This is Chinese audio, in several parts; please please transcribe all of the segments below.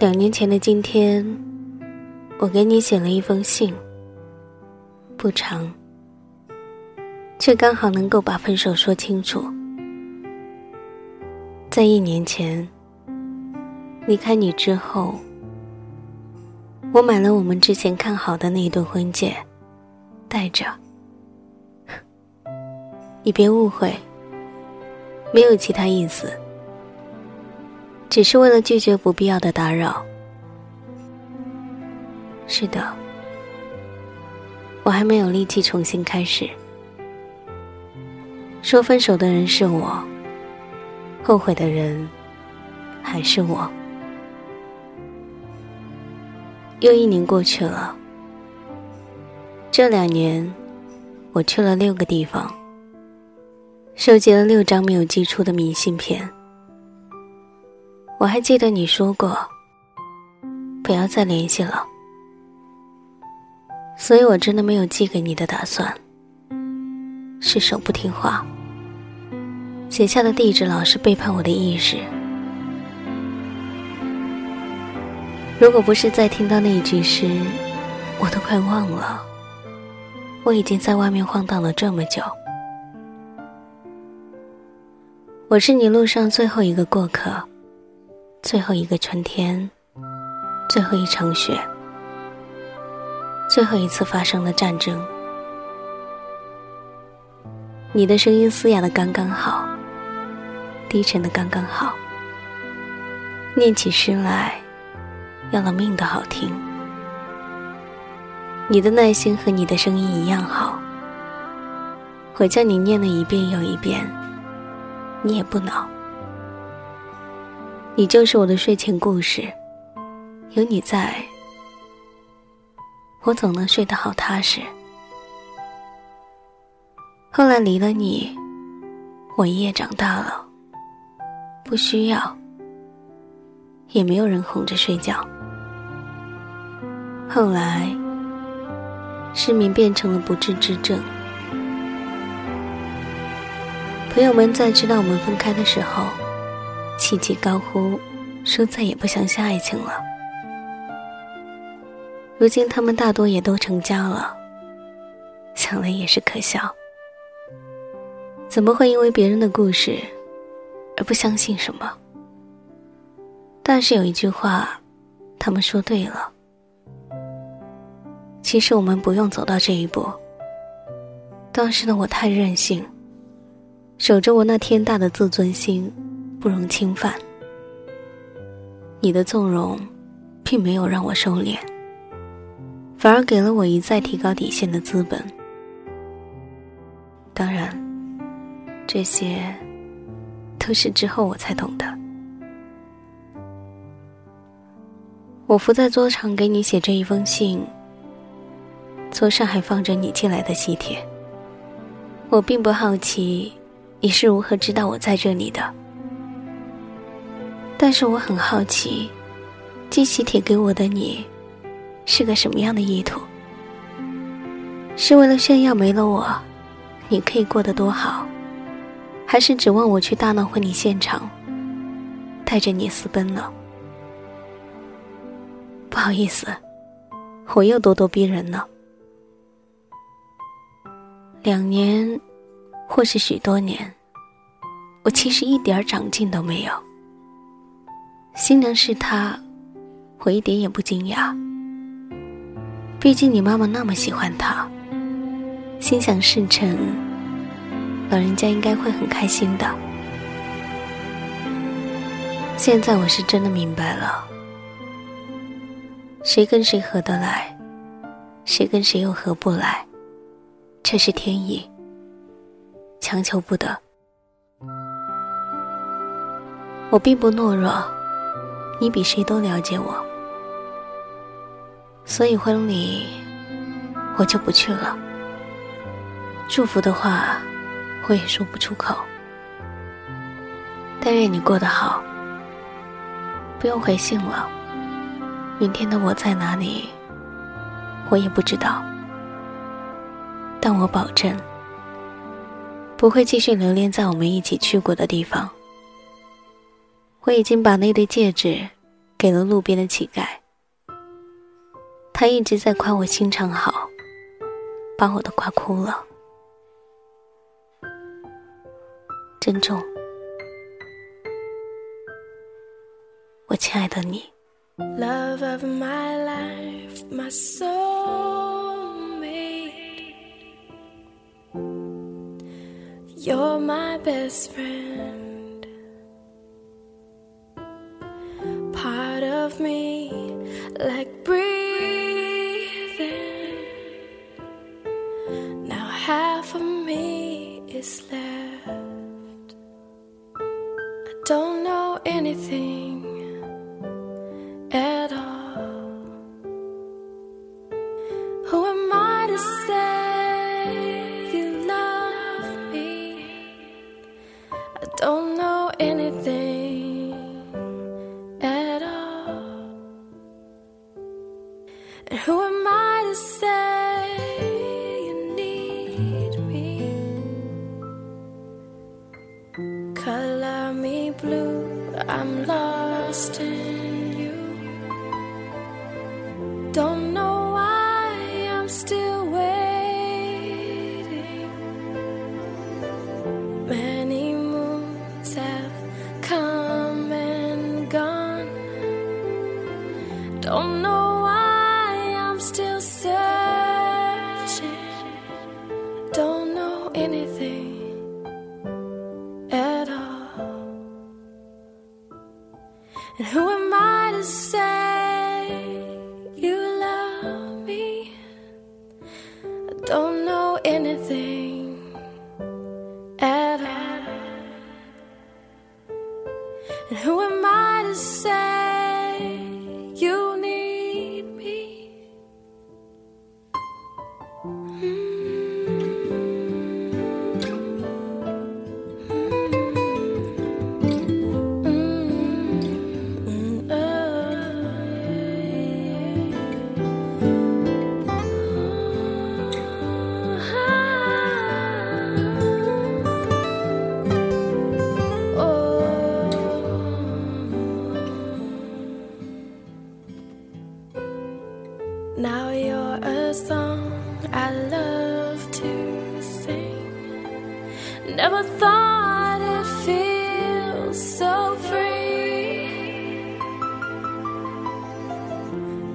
两年前的今天，我给你写了一封信，不长，却刚好能够把分手说清楚。在一年前离开你之后，我买了我们之前看好的那一对婚戒，戴着。你别误会，没有其他意思，只是为了拒绝不必要的打扰。是的，我还没有力气重新开始。说分手的人是我，后悔的人还是我。又一年过去了，这两年我去了六个地方。收集了六张没有寄出的明信片。我还记得你说过，不要再联系了，所以我真的没有寄给你的打算。是手不听话，写下的地址老是背叛我的意识。如果不是在听到那一句诗，我都快忘了，我已经在外面晃荡了这么久。我是你路上最后一个过客，最后一个春天，最后一场雪，最后一次发生的战争。你的声音嘶哑的刚刚好，低沉的刚刚好，念起诗来要了命的好听。你的耐心和你的声音一样好，我叫你念了一遍又一遍。你也不恼，你就是我的睡前故事。有你在，我总能睡得好踏实。后来离了你，我一夜长大了，不需要，也没有人哄着睡觉。后来，失眠变成了不治之症。朋友们在知道我们分开的时候，气急高呼，说再也不相信爱情了。如今他们大多也都成家了，想来也是可笑。怎么会因为别人的故事而不相信什么？但是有一句话，他们说对了。其实我们不用走到这一步。当时的我太任性。守着我那天大的自尊心，不容侵犯。你的纵容，并没有让我收敛，反而给了我一再提高底线的资本。当然，这些都是之后我才懂的。我伏在桌上给你写这一封信，桌上还放着你寄来的喜帖。我并不好奇。你是如何知道我在这里的？但是我很好奇，寄喜帖给我的你，是个什么样的意图？是为了炫耀没了我，你可以过得多好，还是指望我去大闹婚礼现场，带着你私奔了？不好意思，我又咄咄逼人了。两年。或是许多年，我其实一点长进都没有。新娘是他，我一点也不惊讶。毕竟你妈妈那么喜欢他，心想事成，老人家应该会很开心的。现在我是真的明白了，谁跟谁合得来，谁跟谁又合不来，这是天意。强求不得，我并不懦弱，你比谁都了解我，所以婚礼我就不去了。祝福的话我也说不出口，但愿你过得好。不用回信了，明天的我在哪里，我也不知道，但我保证。不会继续留恋在我们一起去过的地方。我已经把那对戒指给了路边的乞丐。他一直在夸我心肠好，把我都夸哭了。珍重，我亲爱的你。Love of my life, my soulmate. You're my best friend. Me, like breathing. Now half of me is left. I don't know anything at who am I to say you need me? Color me blue, I'm lost in you. Don't And who am I to say Now you're a song I love to sing. Never thought it feels so free.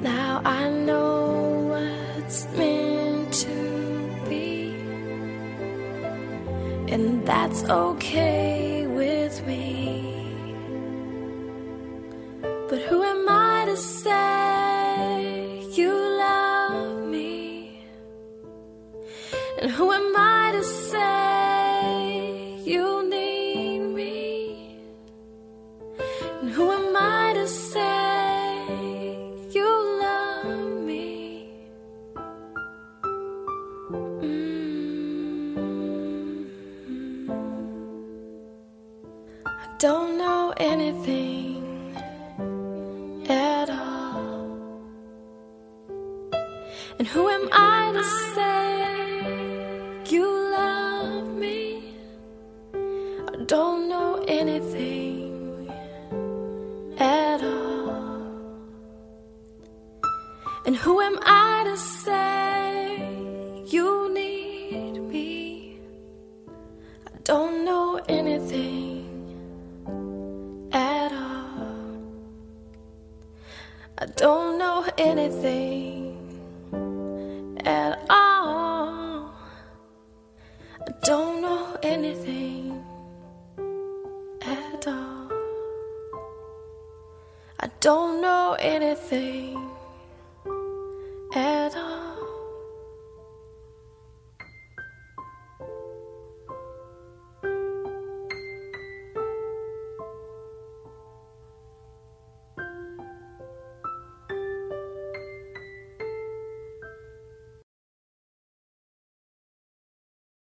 Now I know what's meant to be, and that's okay with me. And who am I to say you need me? And who am I to say you love me? Mm. I don't know anything And who am I to say you need me? I don't know anything at all. I don't know anything at all. I don't know anything at all. I don't know anything at all.